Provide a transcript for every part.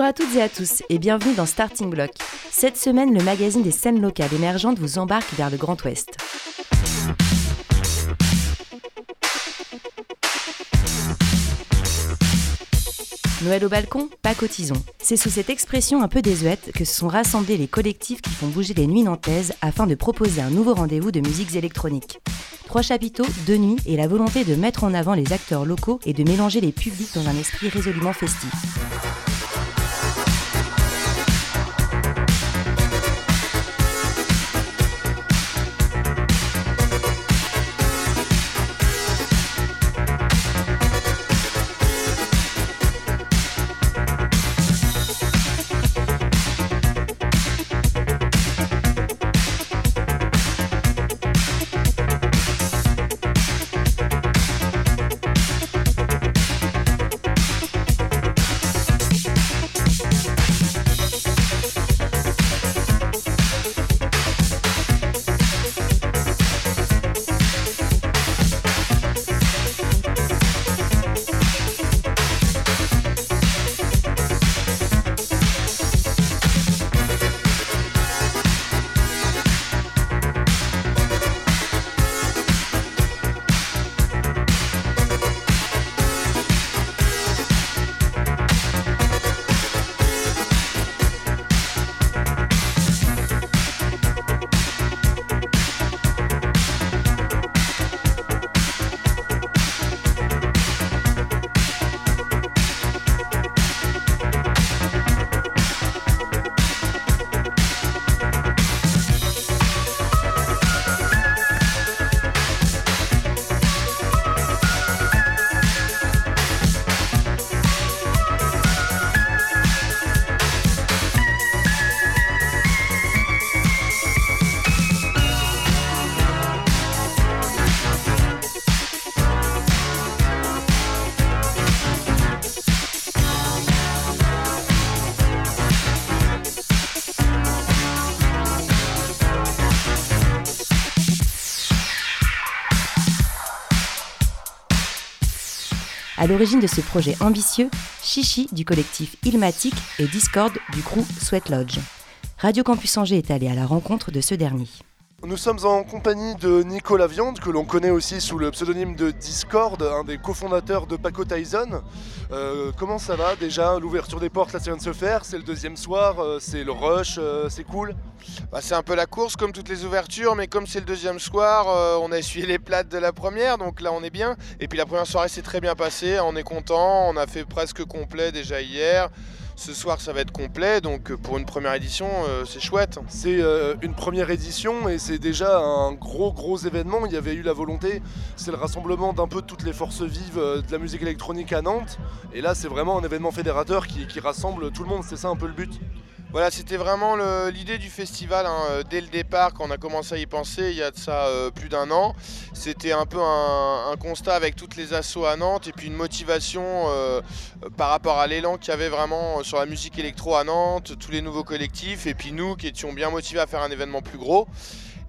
Bonjour à toutes et à tous et bienvenue dans Starting Block. Cette semaine, le magazine des scènes locales émergentes vous embarque vers le Grand Ouest. Noël au balcon, pas cotisons. C'est sous cette expression un peu désuète que se sont rassemblés les collectifs qui font bouger les nuits nantaises afin de proposer un nouveau rendez-vous de musiques électroniques. Trois chapiteaux, deux nuits et la volonté de mettre en avant les acteurs locaux et de mélanger les publics dans un esprit résolument festif. L'origine de ce projet ambitieux, Chichi du collectif Ilmatic et Discord du crew Sweat Lodge. Radio Campus Angers est allé à la rencontre de ce dernier. Nous sommes en compagnie de Nicolas Viande, que l'on connaît aussi sous le pseudonyme de Discord, un des cofondateurs de Paco Tyson. Euh, comment ça va déjà L'ouverture des portes, là, ça vient de se faire. C'est le deuxième soir, euh, c'est le rush, euh, c'est cool? Bah, C'est un peu la course, comme toutes les ouvertures, mais comme c'est le deuxième soir, on a essuyé les plates de la première, donc là on est bien. Et puis la première soirée s'est très bien passée, on est content, on a fait presque complet déjà hier. Ce soir, ça va être complet, donc pour une première édition, c'est chouette. C'est une première édition et c'est déjà un gros gros événement. Il y avait eu la volonté, c'est le rassemblement d'un peu toutes les forces vives de la musique électronique à Nantes. Et là, c'est vraiment un événement fédérateur qui, rassemble tout le monde. C'est ça un peu le but. Voilà, c'était vraiment l'idée du festival hein, euh, dès le départ, quand on a commencé à y penser, il y a de ça euh, plus d'un an. C'était un peu un, constat avec toutes les assauts à Nantes et puis une motivation euh, par rapport à l'élan qu'il y avait vraiment sur la musique électro à Nantes, tous les nouveaux collectifs et puis nous qui étions bien motivés à faire un événement plus gros.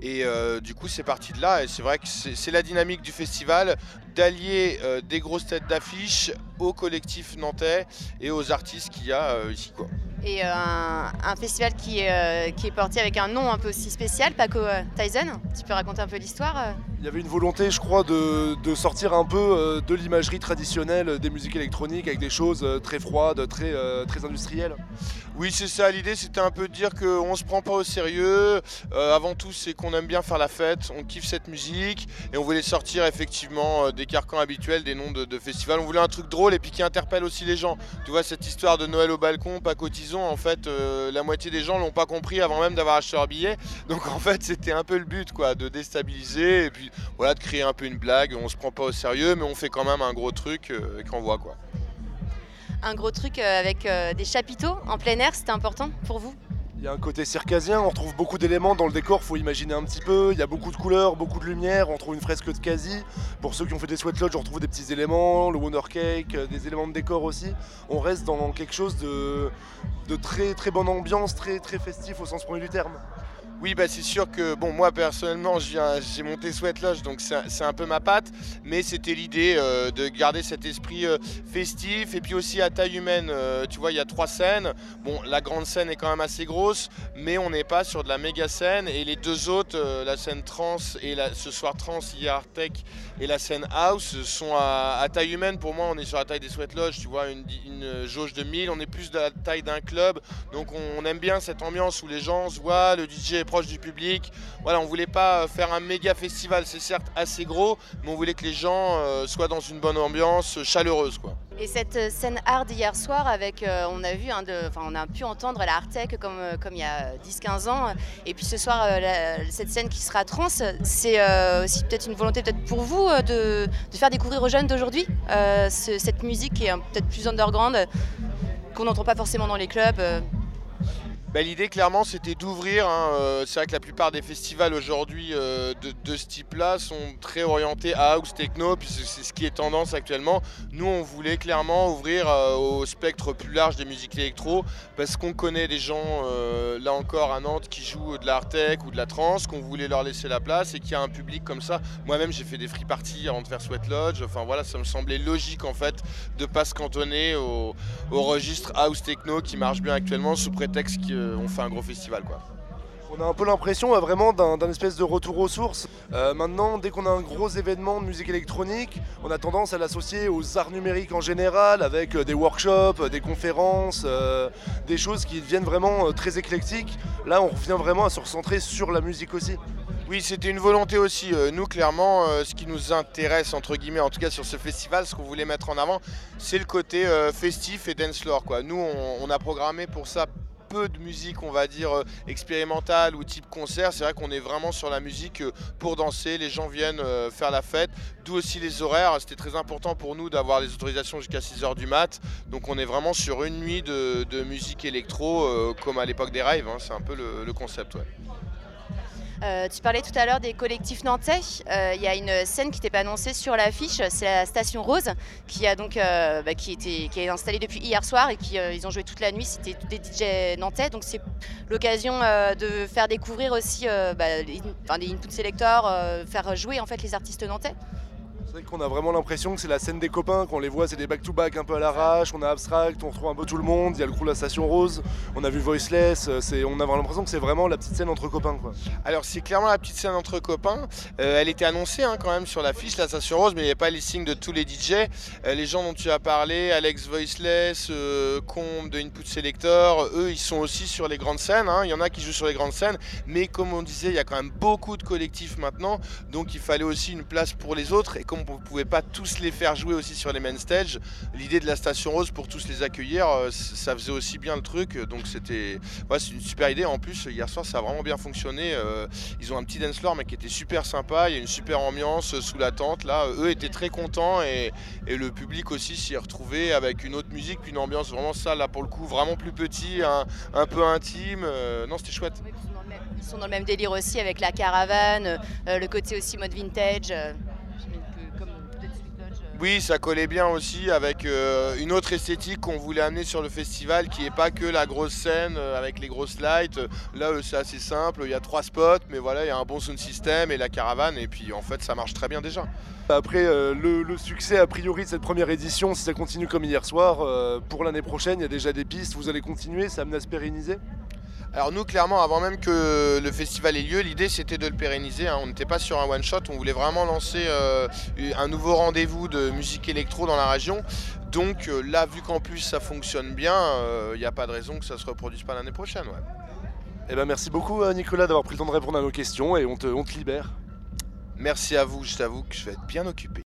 Et du coup, c'est parti de là. Et c'est vrai que c'est la dynamique du festival d'allier des grosses têtes d'affiche au collectif nantais et aux artistes qu'il y a ici. Quoi et euh, un, festival qui, euh, qui, est porté avec un nom un peu aussi spécial, Paco euh, Tyson. Tu peux raconter un peu l'histoire Il y avait une volonté, je crois, de, de sortir un peu de l'imagerie traditionnelle des musiques électroniques avec des choses très froides, très, très industrielles. Oui, c'est ça. L'idée, c'était un peu de dire qu'on ne se prend pas au sérieux. avant tout, c'est qu'on aime bien faire la fête, on kiffe cette musique et on voulait sortir effectivement des carcans habituels, des noms de, de festivals. On voulait un truc drôle et puis qui interpelle aussi les gens. Tu vois, cette histoire de Noël au balcon, Paco Tyson en fait, euh, la moitié des gens l'ont pas compris avant même d'avoir acheté leur billet. Donc en fait, c'était un peu le but, quoi, de déstabiliser et puis voilà, de créer un peu une blague. On se prend pas au sérieux, mais on fait quand même un gros truc euh, qu'on voit, quoi. Un gros truc euh, avec des chapiteaux en plein air, c'était important pour vous? Il y a un côté circasien, on trouve beaucoup d'éléments dans le décor, faut imaginer un petit peu. Il y a beaucoup de couleurs, beaucoup de lumière, on trouve une fresque de quasi. Pour ceux qui ont fait des sweat lodge, on retrouve des petits éléments, le Wonder Cake, euh, des éléments de décor aussi. On reste dans quelque chose de, de très très bonne ambiance, très très festif au sens premier du terme. Oui, bah c'est sûr que bon, moi personnellement, j'ai monté Sweat Lodge, donc c'est un peu ma patte, mais c'était l'idée euh, de garder cet esprit euh, festif et puis aussi à taille humaine. Euh, tu vois, il y a trois scènes. Bon, la grande scène est quand même assez grosse, mais on n'est pas sur de la méga scène. Et les deux autres, la scène trans et ce soir trans, hier tech et la scène house sont à, taille humaine. Pour moi, on est sur la taille des Sweat Lodge, tu vois, une, jauge de 1000. On est plus de la taille d'un club, donc on, aime bien cette ambiance où les gens se voient, le DJ est proche du public. Voilà, on voulait pas faire un méga festival, c'est certes assez gros, mais on voulait que les gens euh, soient dans une bonne ambiance, chaleureuse quoi. Et cette euh, scène hard hier soir, avec, euh, on a vu, hein, on a pu entendre la hard tech comme, comme il y a 10-15 ans. Et puis ce soir, cette scène qui sera trans, c'est aussi peut-être une volonté peut-être pour vous de, de, faire découvrir aux jeunes d'aujourd'hui cette musique qui est peut-être plus underground, qu'on n'entend pas forcément dans les clubs. Bah, l'idée clairement c'était d'ouvrir, hein, euh, c'est vrai que la plupart des festivals aujourd'hui euh, de, ce type-là sont très orientés à house techno, puisque c'est ce qui est tendance actuellement. Nous on voulait clairement ouvrir euh, au spectre plus large des musiques électro, parce qu'on connaît des gens là encore à Nantes qui jouent de l'art tech ou de la trance, qu'on voulait leur laisser la place et qu'il y a un public comme ça. Moi-même j'ai fait des free parties avant de faire Sweat Lodge, enfin voilà ça me semblait logique en fait de pas se cantonner au, registre house techno qui marche bien actuellement sous prétexte que on fait un gros festival quoi. On a un peu l'impression euh, vraiment d'un espèce de retour aux sources. Euh, maintenant, dès qu'on a un gros événement de musique électronique, on a tendance à l'associer aux arts numériques en général, avec des workshops, des conférences, des choses qui deviennent vraiment très éclectiques. Là, on revient vraiment à se recentrer sur la musique aussi. Oui, c'était une volonté aussi. nous, clairement, ce qui nous intéresse, entre guillemets, en tout cas sur ce festival, ce qu'on voulait mettre en avant, c'est le côté festif et dance floor. Quoi. Nous, on, a programmé pour ça peu de musique, on va dire, euh, expérimentale ou type concert. C'est vrai qu'on est vraiment sur la musique euh, pour danser. Les gens viennent euh, faire la fête. D'où aussi les horaires. C'était très important pour nous d'avoir les autorisations jusqu'à 6h du mat. Donc on est vraiment sur une nuit de, musique électro comme à l'époque des raves. Hein. C'est un peu le, concept. Euh, tu parlais tout à l'heure des collectifs nantais. Euh, il y a une scène qui n'était pas annoncée sur l'affiche, c'est la Station Rose, qui a donc euh, bah, qui, était, qui est installée depuis hier soir et qui ils ont joué toute la nuit. C'était des DJ nantais, donc c'est l'occasion de faire découvrir aussi bah, des input selectors, faire jouer en fait les artistes nantais. C'est qu'on a vraiment l'impression que c'est la scène des copains, qu'on les voit, c'est des back-to-back un peu à l'arrache, on a Abstract, on retrouve un peu tout le monde, il y a le crew La Station Rose, on a vu Voiceless, euh, on a l'impression que c'est vraiment la petite scène entre copains. Alors c'est clairement la petite scène entre copains, euh, elle était annoncée hein, quand même sur l'affiche La Station Rose, mais il n'y avait pas les signes de tous les DJ. Euh, les gens dont tu as parlé, Alex Voiceless, Combe de Input Selector, eux ils sont aussi sur les grandes scènes, hein. il y en a qui jouent sur les grandes scènes, mais comme on disait, il y a quand même beaucoup de collectifs maintenant, donc il fallait aussi une place pour les autres, on ne pouvait pas tous les faire jouer aussi sur les main stage. L'idée de la Station Rose pour tous les accueillir, euh, ça faisait aussi bien le truc. Donc c'était une super idée. En plus, hier soir, ça a vraiment bien fonctionné. Euh, ils ont un petit dance floor mais qui était super sympa. Il y a une super ambiance sous la tente. Là, eux étaient très contents et, le public aussi s'y est retrouvé avec une autre musique, puis une ambiance vraiment ça là pour le coup, vraiment plus petit, un, peu intime. Euh, non, c'était chouette. Ils sont dans le même délire aussi avec la caravane, le côté aussi mode vintage. Oui, ça collait bien aussi avec euh, une autre esthétique qu'on voulait amener sur le festival qui n'est pas que la grosse scène euh, avec les grosses lights. Là, c'est assez simple, il y a trois spots, mais voilà, il y a un bon sound system et la caravane, et puis en fait, ça marche très bien déjà. Après euh, le, succès a priori de cette première édition, si ça continue comme hier soir, pour l'année prochaine, il y a déjà des pistes, vous allez continuer, ça amener à se pérenniser? Alors nous, clairement, avant même que le festival ait lieu, l'idée c'était de le pérenniser. Hein. On n'était pas sur un one-shot, on voulait vraiment lancer euh, un nouveau rendez-vous de musique électro dans la région. Donc euh, là, vu qu'en plus ça fonctionne bien, euh, il n'y a pas de raison que ça se reproduise pas l'année prochaine. Ouais. Eh ben, merci beaucoup Nicolas d'avoir pris le temps de répondre à nos questions et on te, on te libère. Merci à vous, je t'avoue que je vais être bien occupé.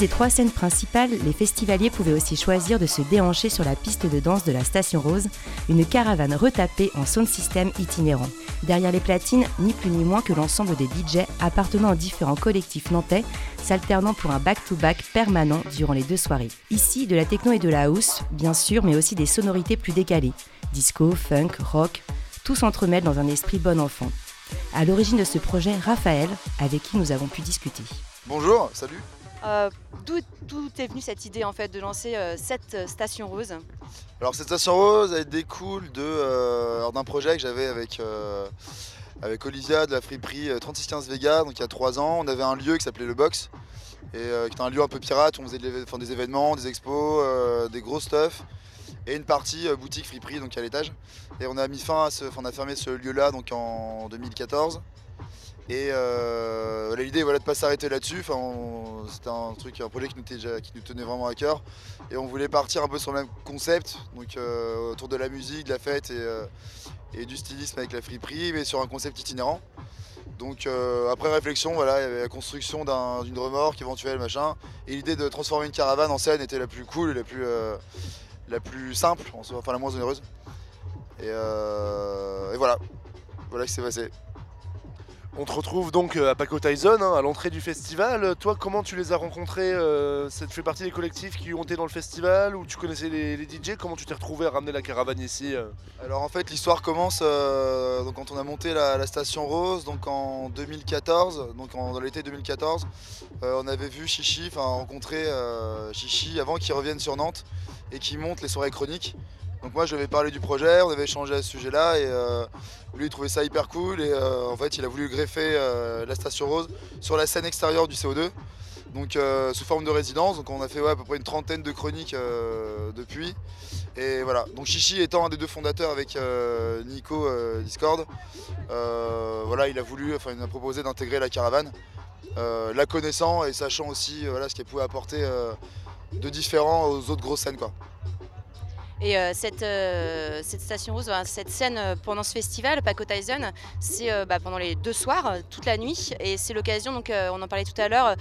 Des trois scènes principales, les festivaliers pouvaient aussi choisir de se déhancher sur la piste de danse de la Station Rose, une caravane retapée en sound system itinérant. Derrière les platines, ni plus ni moins que l'ensemble des DJ appartenant aux différents collectifs nantais, s'alternant pour un back-to-back permanent durant les deux soirées. Ici, de la techno et de la house, bien sûr, mais aussi des sonorités plus décalées. Disco, funk, rock, tout s'entremêle dans un esprit bon enfant. À l'origine de ce projet, Raphaël, avec qui nous avons pu discuter. Bonjour, salut. Euh, D'où est venue cette idée en fait de lancer euh, cette euh, station rose? Alors cette station rose, elle découle d'un projet que j'avais avec, avec Olivia de la friperie 3615 Vega, donc il y a trois ans. On avait un lieu qui s'appelait le Box, et qui était un lieu un peu pirate où on faisait des événements, des expos, des gros stuff, et une partie boutique friperie donc à l'étage. Et on a mis fin à ce, on a fermé ce lieu-là donc en 2014. Et euh, l'idée voilà, de ne pas s'arrêter là-dessus. Enfin, c'était un truc, un projet qui nous, tenait vraiment à cœur. Et on voulait partir un peu sur le même concept, donc euh, autour de la musique, de la fête et, euh, et du stylisme avec la friperie, mais sur un concept itinérant. Donc après réflexion, voilà, il y avait la construction d'un- d'une remorque éventuelle, machin. Et l'idée de transformer une caravane en scène était la plus cool et la plus, simple, enfin la moins onéreuse. Et, et voilà, voilà ce qui s'est passé. On te retrouve donc euh, à Paco Tyson, hein, à l'entrée du festival. Toi, comment tu les as rencontrés euh, Ça te fait partie des collectifs qui ont été dans le festival ou tu connaissais les, DJ Comment tu t'es retrouvé à ramener la caravane ici euh? Alors en fait l'histoire commence quand on a monté la, station Rose donc en 2014, donc dans l'été 2014, euh, on avait vu Chichi, enfin rencontré Chichi avant qu'il revienne sur Nantes et qu'il monte les soirées chroniques. Donc moi je lui avais parlé du projet, on avait échangé à ce sujet-là et euh, lui il trouvait ça hyper cool et euh, en fait il a voulu greffer euh, la station Rose sur la scène extérieure du CO2. Donc sous forme de résidence, donc on a fait à peu près une trentaine de chroniques depuis. Et voilà, donc Chichi étant un des deux fondateurs avec Nico Discord, voilà, il a voulu, enfin il a proposé d'intégrer la caravane, la connaissant et sachant aussi voilà, ce qu'elle pouvait apporter de différent aux autres grosses scènes quoi. Et euh, cette, euh, cette station rose, cette scène euh, pendant ce festival, Paco Tyson, c'est bah, pendant les deux soirs, toute la nuit. Et c'est l'occasion, donc on en parlait tout à l'heure,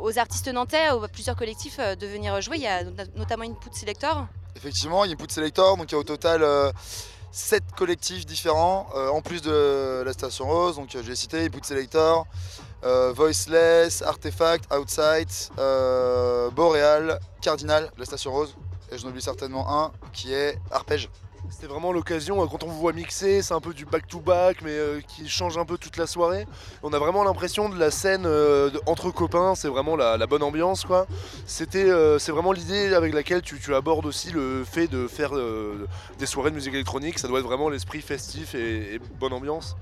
aux artistes nantais, aux plusieurs collectifs de venir jouer. Il y a not- notamment Input Selector. Effectivement, Input Selector, donc il y a au total 7 collectifs différents, en plus de la Station Rose, donc euh, j'ai cité Input Selector, Voiceless, Artefact, Outside, Boreal, Cardinal, la Station Rose, et je n'oublie certainement un qui est Arpège. C'était vraiment l'occasion, euh, quand on vous voit mixer, c'est un peu du back-to-back, mais euh, qui change un peu toute la soirée. On a vraiment l'impression de la scène euh, de- entre copains, c'est vraiment la, la bonne ambiance. quoi. C'était, euh, c'est vraiment l'idée avec laquelle tu, tu abordes aussi le fait de faire des soirées de musique électronique. Ça doit être vraiment l'esprit festif et, et bonne ambiance.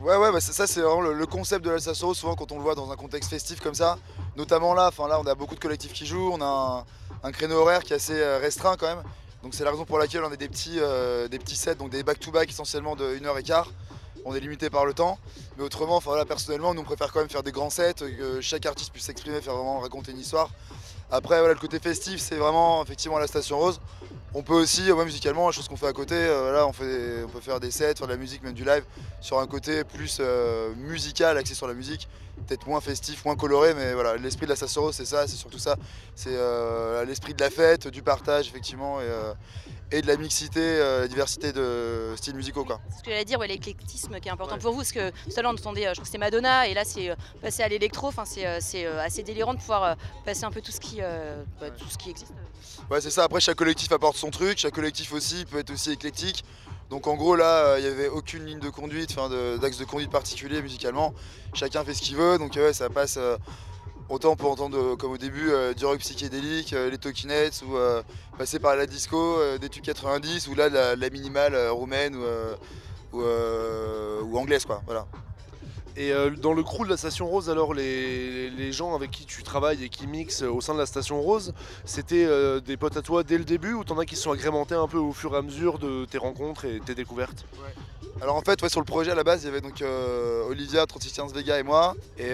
Ouais, ouais, bah ça c'est vraiment le, le concept de la Station Rose, souvent quand on le voit dans un contexte festif comme ça, notamment là, enfin là on a beaucoup de collectifs qui jouent, on a un, un créneau horaire qui est assez euh, restreint quand même. Donc c'est la raison pour laquelle on a des petits, euh, des petits sets, donc des back-to-back essentiellement de 1h15. On est limité par le temps. Mais autrement, voilà, personnellement, nous on préfère quand même faire des grands sets, que chaque artiste puisse s'exprimer, faire vraiment raconter une histoire. Après voilà, le côté festif, c'est vraiment effectivement la Station Rose. On peut aussi, ouais, musicalement, la chose qu'on fait à côté, euh, là on, fait des- on peut faire des sets, faire de la musique, même du live, sur un côté plus euh, musical, axé sur la musique, peut-être moins festif, moins coloré, mais voilà, l'esprit de la Rose, c'est ça, c'est surtout ça. C'est euh, l'esprit de la fête, du partage, effectivement, et, et de la mixité, la diversité de styles musicaux. Quoi. C'est ce que j'allais dire, ouais, l'éclectisme qui est important Ouais. pour vous. Parce que tout à l'heure, on entendait, je crois que c'était Madonna, et là, c'est passé à l'électro. C'est assez délirant de pouvoir passer un peu tout ce qui, bah, tout ce qui existe. Ouais, c'est ça. Après, chaque collectif apporte son truc. Chaque collectif aussi peut être aussi éclectique. Donc, en gros, là, euh, il n'y avait aucune ligne de conduite, enfin, d'axe de, conduite particulier musicalement. Chacun fait ce qu'il veut. Donc, ça passe. euh, autant on peut entendre, euh, comme au début, du rock psychédélique, les Talkinettes, ou passer par la disco, des tubes 90, ou là, la, minimale roumaine ou, ou anglaise, quoi. Voilà. Et euh, dans le crew de la Station Rose, alors les, gens avec qui tu travailles et qui mixent au sein de la Station Rose, c'était euh, des potes à toi dès le début ou t'en as qui se sont agrémentés un peu au fur et à mesure de tes rencontres et tes découvertes? Alors en fait, sur le projet à la base, il y avait donc euh, Olivia, 3615 Vega et moi. Et,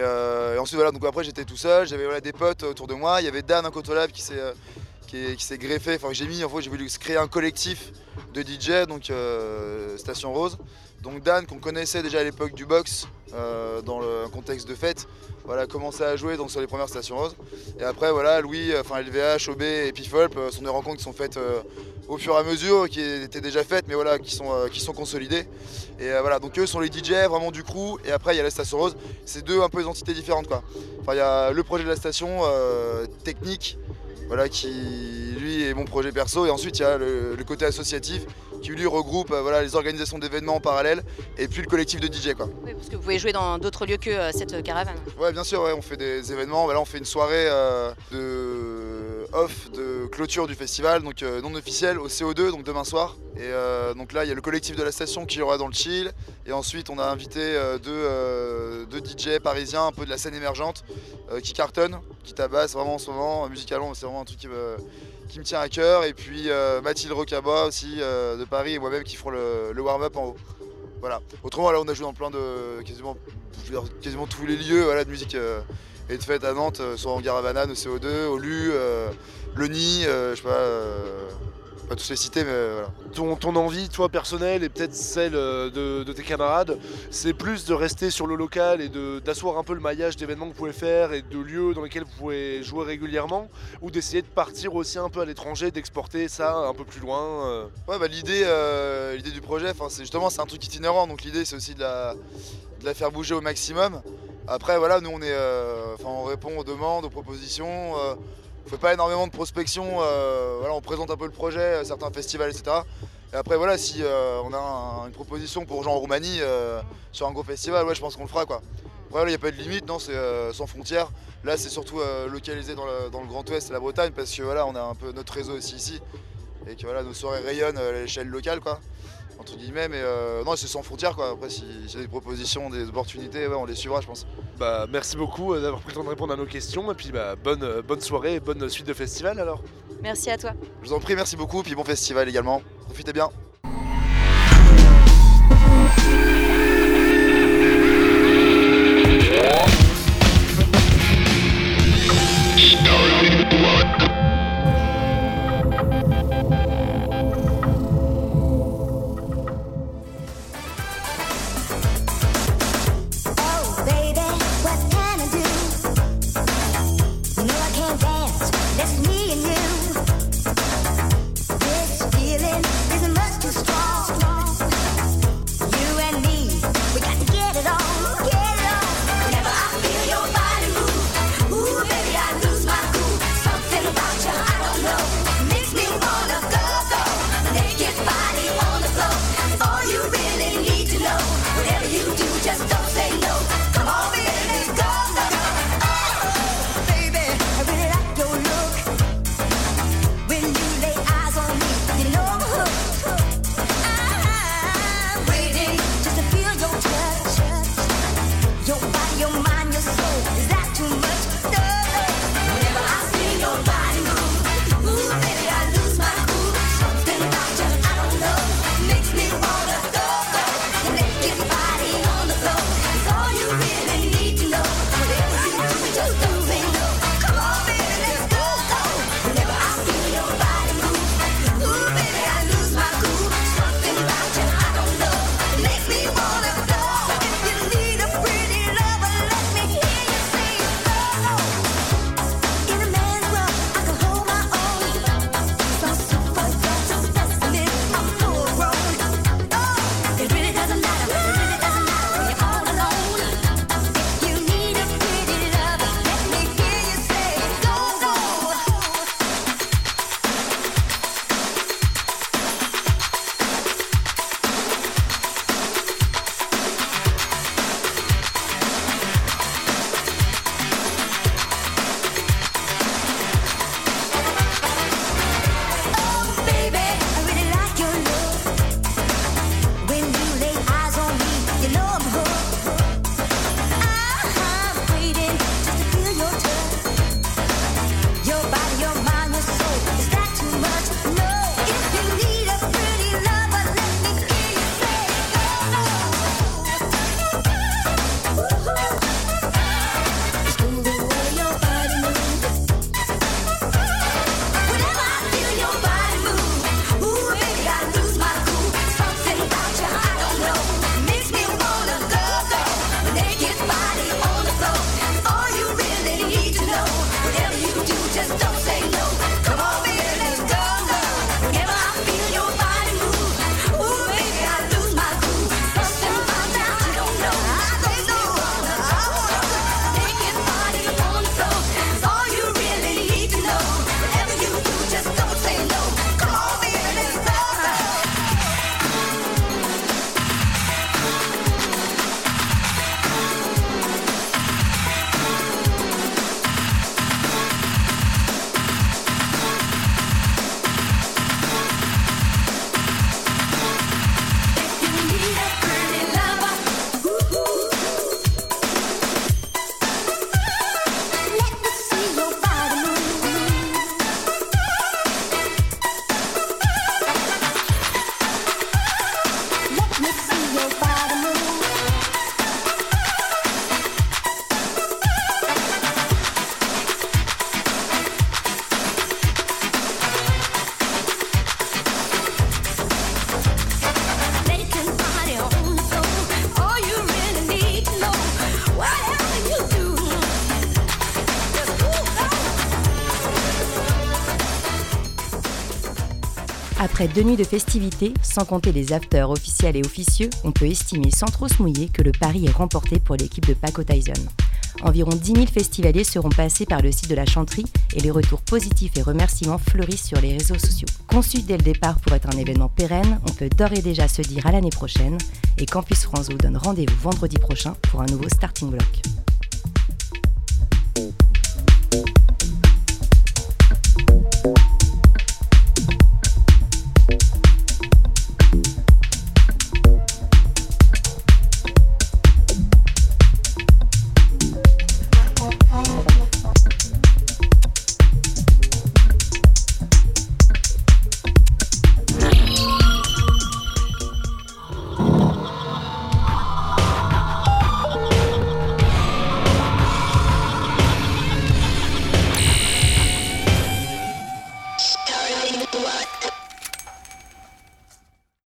ensuite, voilà, donc après j'étais tout seul, j'avais des potes autour de moi. Il y avait Dan, un Cotolab qui s'est qui, est- qui s'est greffé, enfin j'ai mis, en fait, j'ai voulu créer un collectif de DJ, donc Station Rose. Donc Dan, qu'on connaissait déjà à l'époque du box, dans le contexte de fête, voilà, commencé à jouer donc, sur les premières stations roses. Et après, voilà, Louis, enfin LVH, OB et Piffolp sont des rencontres qui sont faites au fur et à mesure, qui étaient déjà faites, mais voilà, qui sont, consolidées. Et voilà, donc eux sont les DJ vraiment du crew. Et après, il y a la station rose. C'est deux un peu des entités différentes, quoi. Il y a le projet de la station technique, voilà, qui lui est mon projet perso. Et ensuite, il y a le, côté associatif qui lui regroupe euh, voilà, les organisations d'événements en parallèle et puis le collectif de DJ. Quoi. Oui, parce que vous pouvez jouer dans d'autres lieux que euh, cette caravane. Ouais, bien sûr, on fait des événements. Là, on fait une soirée euh, de off de clôture du festival, donc non officiel au CO2, donc demain soir. Et donc là, il y a le collectif de la station qui aura dans le chill. Et ensuite, on a invité deux, deux, DJ parisiens, un peu de la scène émergente, qui cartonnent, qui tabassent vraiment en ce moment. Musicalement, c'est vraiment un truc qui me qui me tient à cœur. Et puis euh, Mathilde Rocaba aussi euh, de Paris et moi-même qui feront le, warm-up en haut. Voilà. Autrement, là, on a joué dans plein de quasiment, quasiment tous les lieux voilà, de musique euh, et de fête à Nantes, soit en Banane, au CO2, au LU, le Nid, je sais pas pas tous les citer, mais voilà. Ton, ton, envie, toi, personnelle, et peut-être celle euh, de, tes camarades, c'est plus de rester sur le local et d'asseoir un peu le maillage d'événements que vous pouvez faire et de lieux dans lesquels vous pouvez jouer régulièrement, ou d'essayer de partir aussi un peu à l'étranger, d'exporter ça un peu plus loin euh Ouais, bah l'idée euh, du projet, c'est justement c'est un truc itinérant, donc l'idée c'est aussi de la, de la faire bouger au maximum. Après, voilà, nous on est, on répond aux demandes, aux propositions on fait pas énormément de prospection, euh, on présente un peu le projet, certains festivals, etc. Et après voilà, si euh, on a une proposition pour jouer en Roumanie euh, sur un gros festival, ouais, je pense qu'on le fera quoi. Après il n'y a pas de limite, non, c'est sans frontières. Là c'est surtout localisé dans le, Grand Ouest la Bretagne parce que voilà, on a un peu notre réseau aussi ici et que voilà, nos soirées rayonnent à l'échelle locale quoi entre guillemets, mais euh, non, c'est sans frontières quoi. Après, si j'ai des propositions, des opportunités, on les suivra, je pense. Bah, merci beaucoup euh, d'avoir pris le temps de répondre à nos questions, et puis bah, bonne, euh, bonne soirée et bonne suite de festival alors. Merci à toi. Je vous en prie, merci beaucoup, puis bon festival également. Profitez bien. Deux nuits de festivités, sans compter les afters officiels et officieux, on peut estimer sans trop se mouiller que le pari est remporté pour l'équipe de Paco Tyson. Environ 10 000 festivaliers seront passés par le site de la chanterie et les retours positifs et remerciements fleurissent sur les réseaux sociaux. Conçu dès le départ pour être un événement pérenne, on peut d'ores et déjà se dire à l'année prochaine et Campus France vous donne rendez-vous vendredi prochain pour un nouveau starting block.